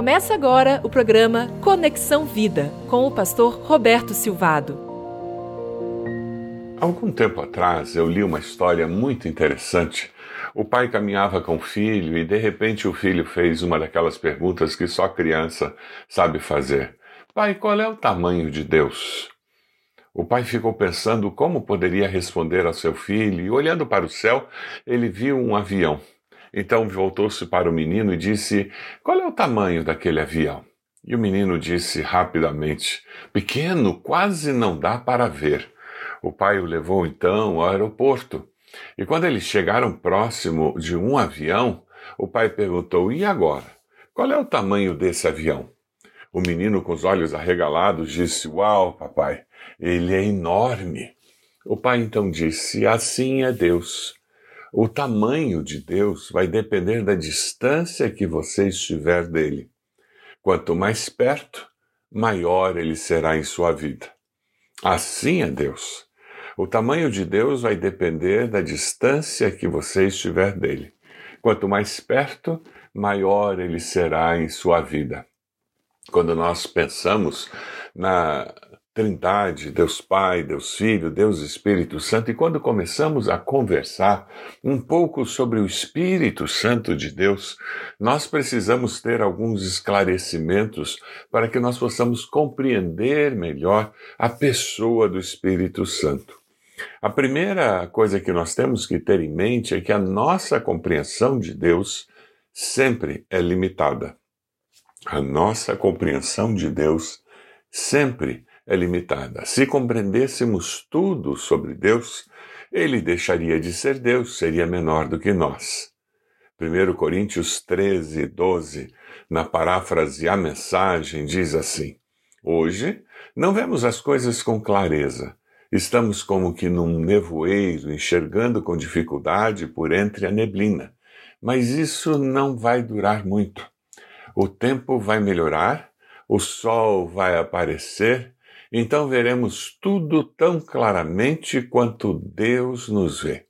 Começa agora o programa Conexão Vida com o pastor Roberto Silvado. Algum tempo atrás eu li uma história muito interessante. O pai caminhava com o filho e de repente o filho fez uma daquelas perguntas que só criança sabe fazer: Pai, qual é o tamanho de Deus? O pai ficou pensando como poderia responder ao seu filho e, olhando para o céu, ele viu um avião. Então voltou-se para o menino e disse: Qual é o tamanho daquele avião? E o menino disse rapidamente: Pequeno, quase não dá para ver. O pai o levou então ao aeroporto. E quando eles chegaram próximo de um avião, o pai perguntou: E agora? Qual é o tamanho desse avião? O menino, com os olhos arregalados, disse: Uau, papai, ele é enorme. O pai então disse: Assim é Deus. O tamanho de Deus vai depender da distância que você estiver dele. Quanto mais perto, maior ele será em sua vida. Assim é Deus. O tamanho de Deus vai depender da distância que você estiver dele. Quanto mais perto, maior ele será em sua vida. Quando nós pensamos na Trindade, Deus Pai, Deus Filho, Deus Espírito Santo, e quando começamos a conversar um pouco sobre o Espírito Santo de Deus, nós precisamos ter alguns esclarecimentos para que nós possamos compreender melhor a pessoa do Espírito Santo. A primeira coisa que nós temos que ter em mente é que a nossa compreensão de Deus sempre é limitada. A nossa compreensão de Deus sempre é limitada. Se compreendêssemos tudo sobre Deus, ele deixaria de ser Deus, seria menor do que nós. 1 Coríntios 13, 12, na paráfrase A Mensagem, diz assim: Hoje não vemos as coisas com clareza. Estamos como que num nevoeiro, enxergando com dificuldade por entre a neblina. Mas isso não vai durar muito. O tempo vai melhorar, o sol vai aparecer então veremos tudo tão claramente quanto Deus nos vê.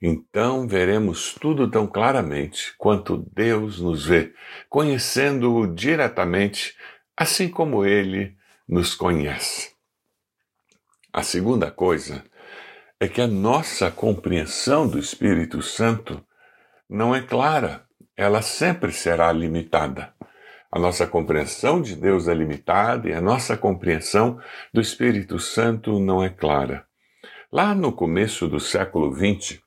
Então veremos tudo tão claramente quanto Deus nos vê, conhecendo-o diretamente, assim como ele nos conhece. A segunda coisa é que a nossa compreensão do Espírito Santo não é clara, ela sempre será limitada. A nossa compreensão de Deus é limitada e a nossa compreensão do Espírito Santo não é clara. Lá no começo do século XX,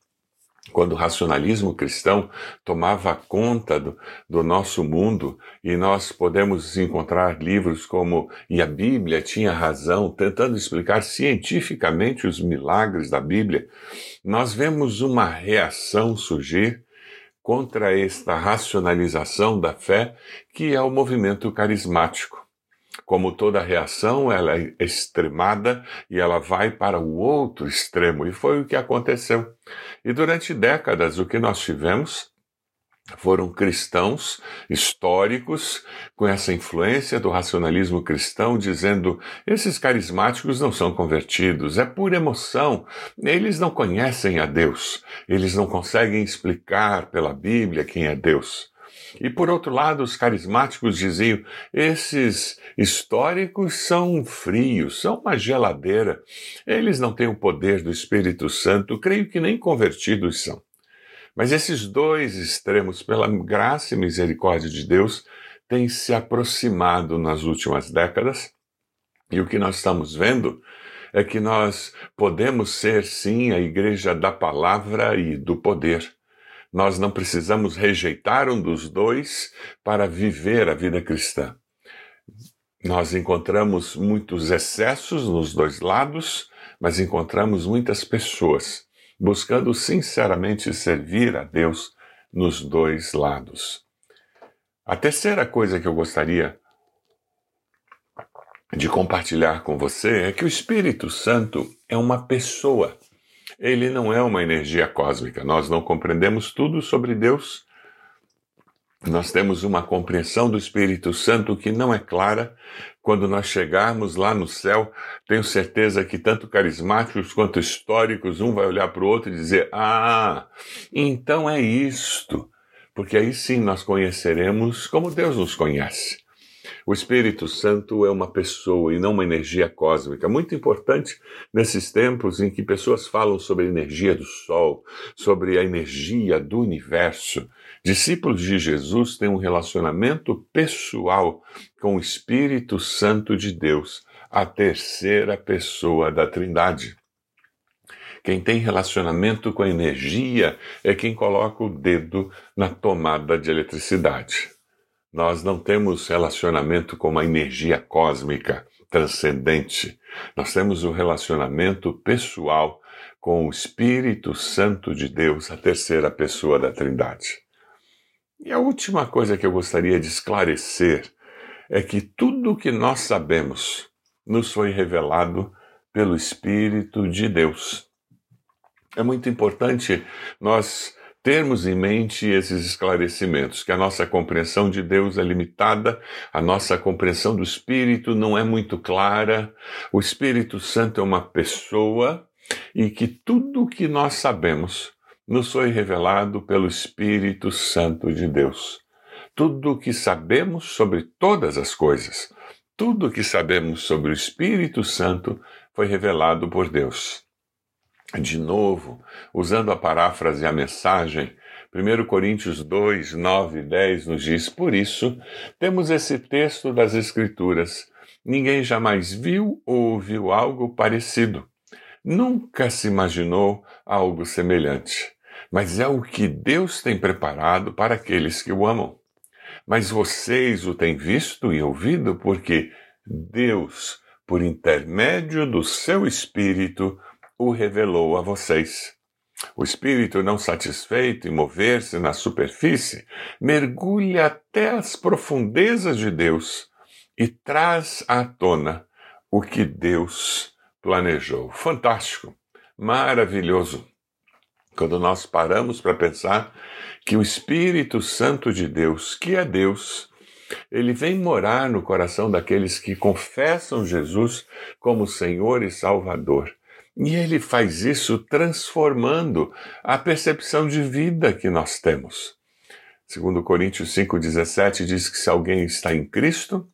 quando o racionalismo cristão tomava conta do, do, nosso mundo e nós podemos encontrar livros como E a Bíblia tinha razão, tentando explicar cientificamente os milagres da Bíblia, nós vemos uma reação surgir contra esta racionalização da fé que é o movimento carismático. Como toda reação, ela é extremada e ela vai para o outro extremo, e foi o que aconteceu. E durante décadas, o que nós tivemos foram cristãos históricos com essa influência do racionalismo cristão, dizendo: esses carismáticos não são convertidos, é pura emoção, eles não conhecem a Deus, eles não conseguem explicar pela Bíblia quem é Deus. E por outro lado, os carismáticos diziam: esses históricos são frios, são uma geladeira, eles não têm o poder do Espírito Santo, creio que nem convertidos são. Mas esses dois extremos, pela graça e misericórdia de Deus, têm se aproximado nas últimas décadas. E o que nós estamos vendo é que nós podemos ser, sim, a igreja da palavra e do poder. Nós não precisamos rejeitar um dos dois para viver a vida cristã. Nós encontramos muitos excessos nos dois lados, mas encontramos muitas pessoas buscando sinceramente servir a Deus nos dois lados. A terceira coisa que eu gostaria de compartilhar com você é que o Espírito Santo é uma pessoa. Ele não é uma energia cósmica. Nós não compreendemos tudo sobre Deus, nós temos uma compreensão do Espírito Santo que não é clara. Quando nós chegarmos lá no céu, tenho certeza que tanto carismáticos quanto históricos, um vai olhar para o outro e dizer: Ah, então é isto. porque aí sim nós conheceremos como Deus nos conhece. O Espírito Santo é uma pessoa e não uma energia cósmica. Muito importante nesses tempos em que pessoas falam sobre a energia do Sol, sobre a energia do universo. Discípulos de Jesus têm um relacionamento pessoal com o Espírito Santo de Deus, a terceira pessoa da Trindade. Quem tem relacionamento com a energia é quem coloca o dedo na tomada de eletricidade. Nós não temos relacionamento com uma energia cósmica transcendente. Nós temos um relacionamento pessoal com o Espírito Santo de Deus, a terceira pessoa da Trindade. E a última coisa que eu gostaria de esclarecer é que tudo o que nós sabemos nos foi revelado pelo Espírito de Deus. É muito importante nós termos em mente esses esclarecimentos, que a nossa compreensão de Deus é limitada, a nossa compreensão do Espírito não é muito clara, o Espírito Santo é uma pessoa e que tudo o que nós sabemos nos foi revelado pelo Espírito Santo de Deus. Tudo o que sabemos sobre todas as coisas, tudo o que sabemos sobre o Espírito Santo foi revelado por Deus de novo, usando a paráfrase a mensagem, 1 Coríntios 2, 9 e 10 nos diz: Por isso, temos esse texto das Escrituras. Ninguém jamais viu ou ouviu algo parecido. Nunca se imaginou algo semelhante. Mas é o que Deus tem preparado para aqueles que o amam. Mas vocês o têm visto e ouvido porque Deus, por intermédio do seu Espírito, o revelou a vocês. O espírito, não satisfeito em mover-se na superfície, mergulha até as profundezas de Deus e traz à tona o que Deus planejou. Fantástico, maravilhoso. Quando nós paramos para pensar que o Espírito Santo de Deus, que é Deus, ele vem morar no coração daqueles que confessam Jesus como Senhor e Salvador. E ele faz isso transformando a percepção de vida que nós temos. Segundo Coríntios 5:17 diz que se alguém está em Cristo,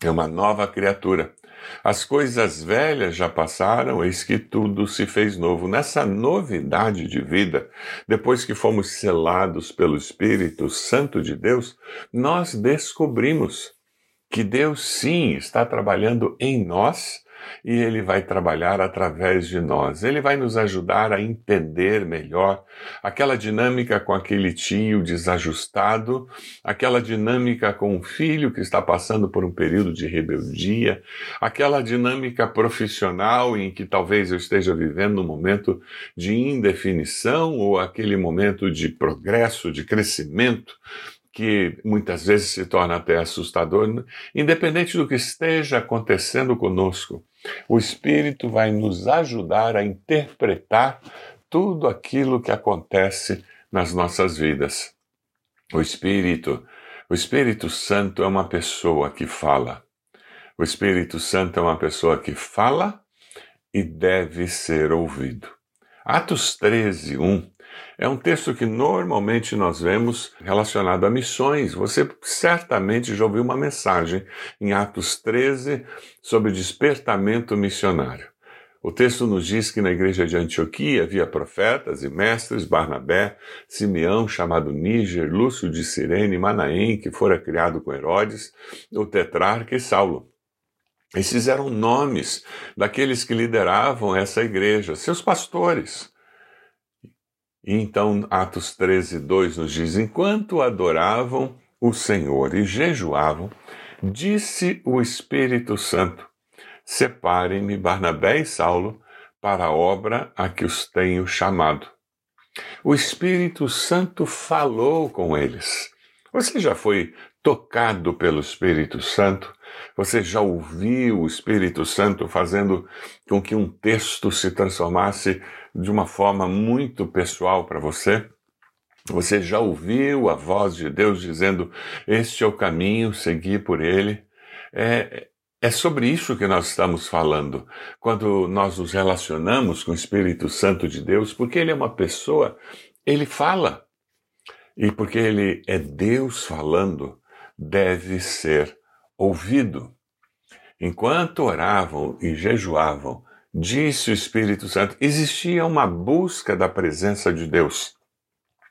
é uma nova criatura. As coisas velhas já passaram, eis que tudo se fez novo. Nessa novidade de vida, depois que fomos selados pelo Espírito Santo de Deus, nós descobrimos que Deus sim está trabalhando em nós e ele vai trabalhar através de nós. Ele vai nos ajudar a entender melhor aquela dinâmica com aquele tio desajustado, aquela dinâmica com o filho que está passando por um período de rebeldia, aquela dinâmica profissional em que talvez eu esteja vivendo um momento de indefinição ou aquele momento de progresso, de crescimento que muitas vezes se torna até assustador, independente do que esteja acontecendo conosco, o Espírito vai nos ajudar a interpretar tudo aquilo que acontece nas nossas vidas. O Espírito, o Espírito Santo é uma pessoa que fala. O Espírito Santo é uma pessoa que fala e deve ser ouvido. Atos 13, 1 é um texto que normalmente nós vemos relacionado a missões. Você certamente já ouviu uma mensagem em Atos 13 sobre despertamento missionário. O texto nos diz que na igreja de Antioquia havia profetas e mestres, Barnabé, Simeão, chamado Níger, Lúcio de Cirene, Manaém, que fora criado com Herodes, o tetrarca e Saulo. Esses eram nomes daqueles que lideravam essa igreja, seus pastores. E então, Atos 13, 2 nos diz: Enquanto adoravam o Senhor e jejuavam, disse o Espírito Santo: Separem-me Barnabé e Saulo para a obra a que os tenho chamado. O Espírito Santo falou com eles. Você já foi tocado pelo Espírito Santo? Você já ouviu o Espírito Santo fazendo com que um texto se transformasse de uma forma muito pessoal para você? Você já ouviu a voz de Deus dizendo: Este é o caminho, segui por ele? É, é sobre isso que nós estamos falando quando nós nos relacionamos com o Espírito Santo de Deus, porque ele é uma pessoa, ele fala. E porque ele é Deus falando, deve ser ouvido. Enquanto oravam e jejuavam, disse o Espírito Santo, existia uma busca da presença de Deus.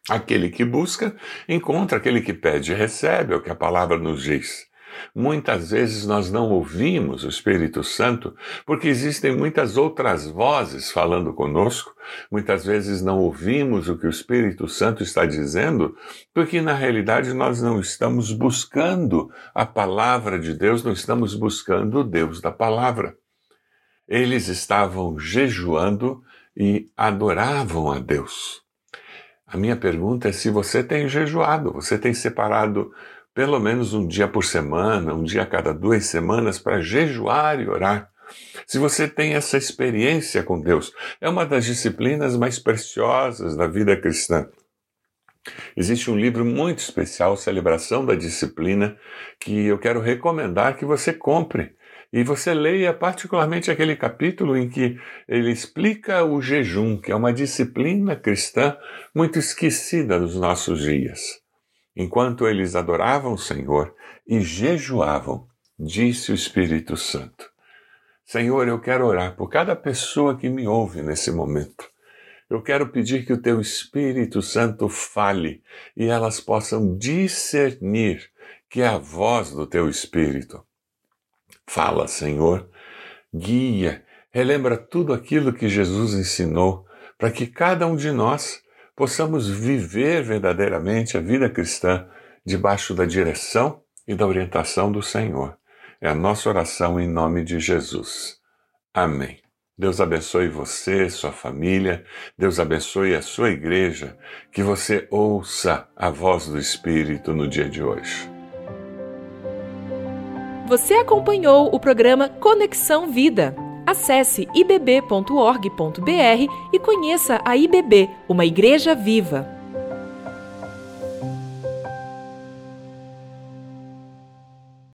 Aquele que busca, encontra, aquele que pede, recebe, é o que a palavra nos diz. Muitas vezes nós não ouvimos o Espírito Santo porque existem muitas outras vozes falando conosco. Muitas vezes não ouvimos o que o Espírito Santo está dizendo porque na realidade nós não estamos buscando a palavra de Deus, não estamos buscando o Deus da palavra. Eles estavam jejuando e adoravam a Deus. A minha pergunta é se você tem jejuado, você tem separado pelo menos um dia por semana, um dia a cada duas semanas para jejuar e orar. Se você tem essa experiência com Deus, é uma das disciplinas mais preciosas da vida cristã. Existe um livro muito especial, Celebração da Disciplina, que eu quero recomendar que você compre. E você leia particularmente aquele capítulo em que ele explica o jejum, que é uma disciplina cristã muito esquecida nos nossos dias. Enquanto eles adoravam o Senhor e jejuavam, disse o Espírito Santo: Senhor, eu quero orar por cada pessoa que me ouve nesse momento. Eu quero pedir que o teu Espírito Santo fale e elas possam discernir que é a voz do teu Espírito. Fala, Senhor, guia, relembra tudo aquilo que Jesus ensinou, para que cada um de nós possamos viver verdadeiramente a vida cristã debaixo da direção e da orientação do Senhor. É a nossa oração em nome de Jesus. Amém. Deus abençoe você, sua família, Deus abençoe a sua igreja, que você ouça a voz do Espírito no dia de hoje. Você acompanhou o programa Conexão Vida. Acesse ibb.org.br e conheça a IBB, uma igreja viva.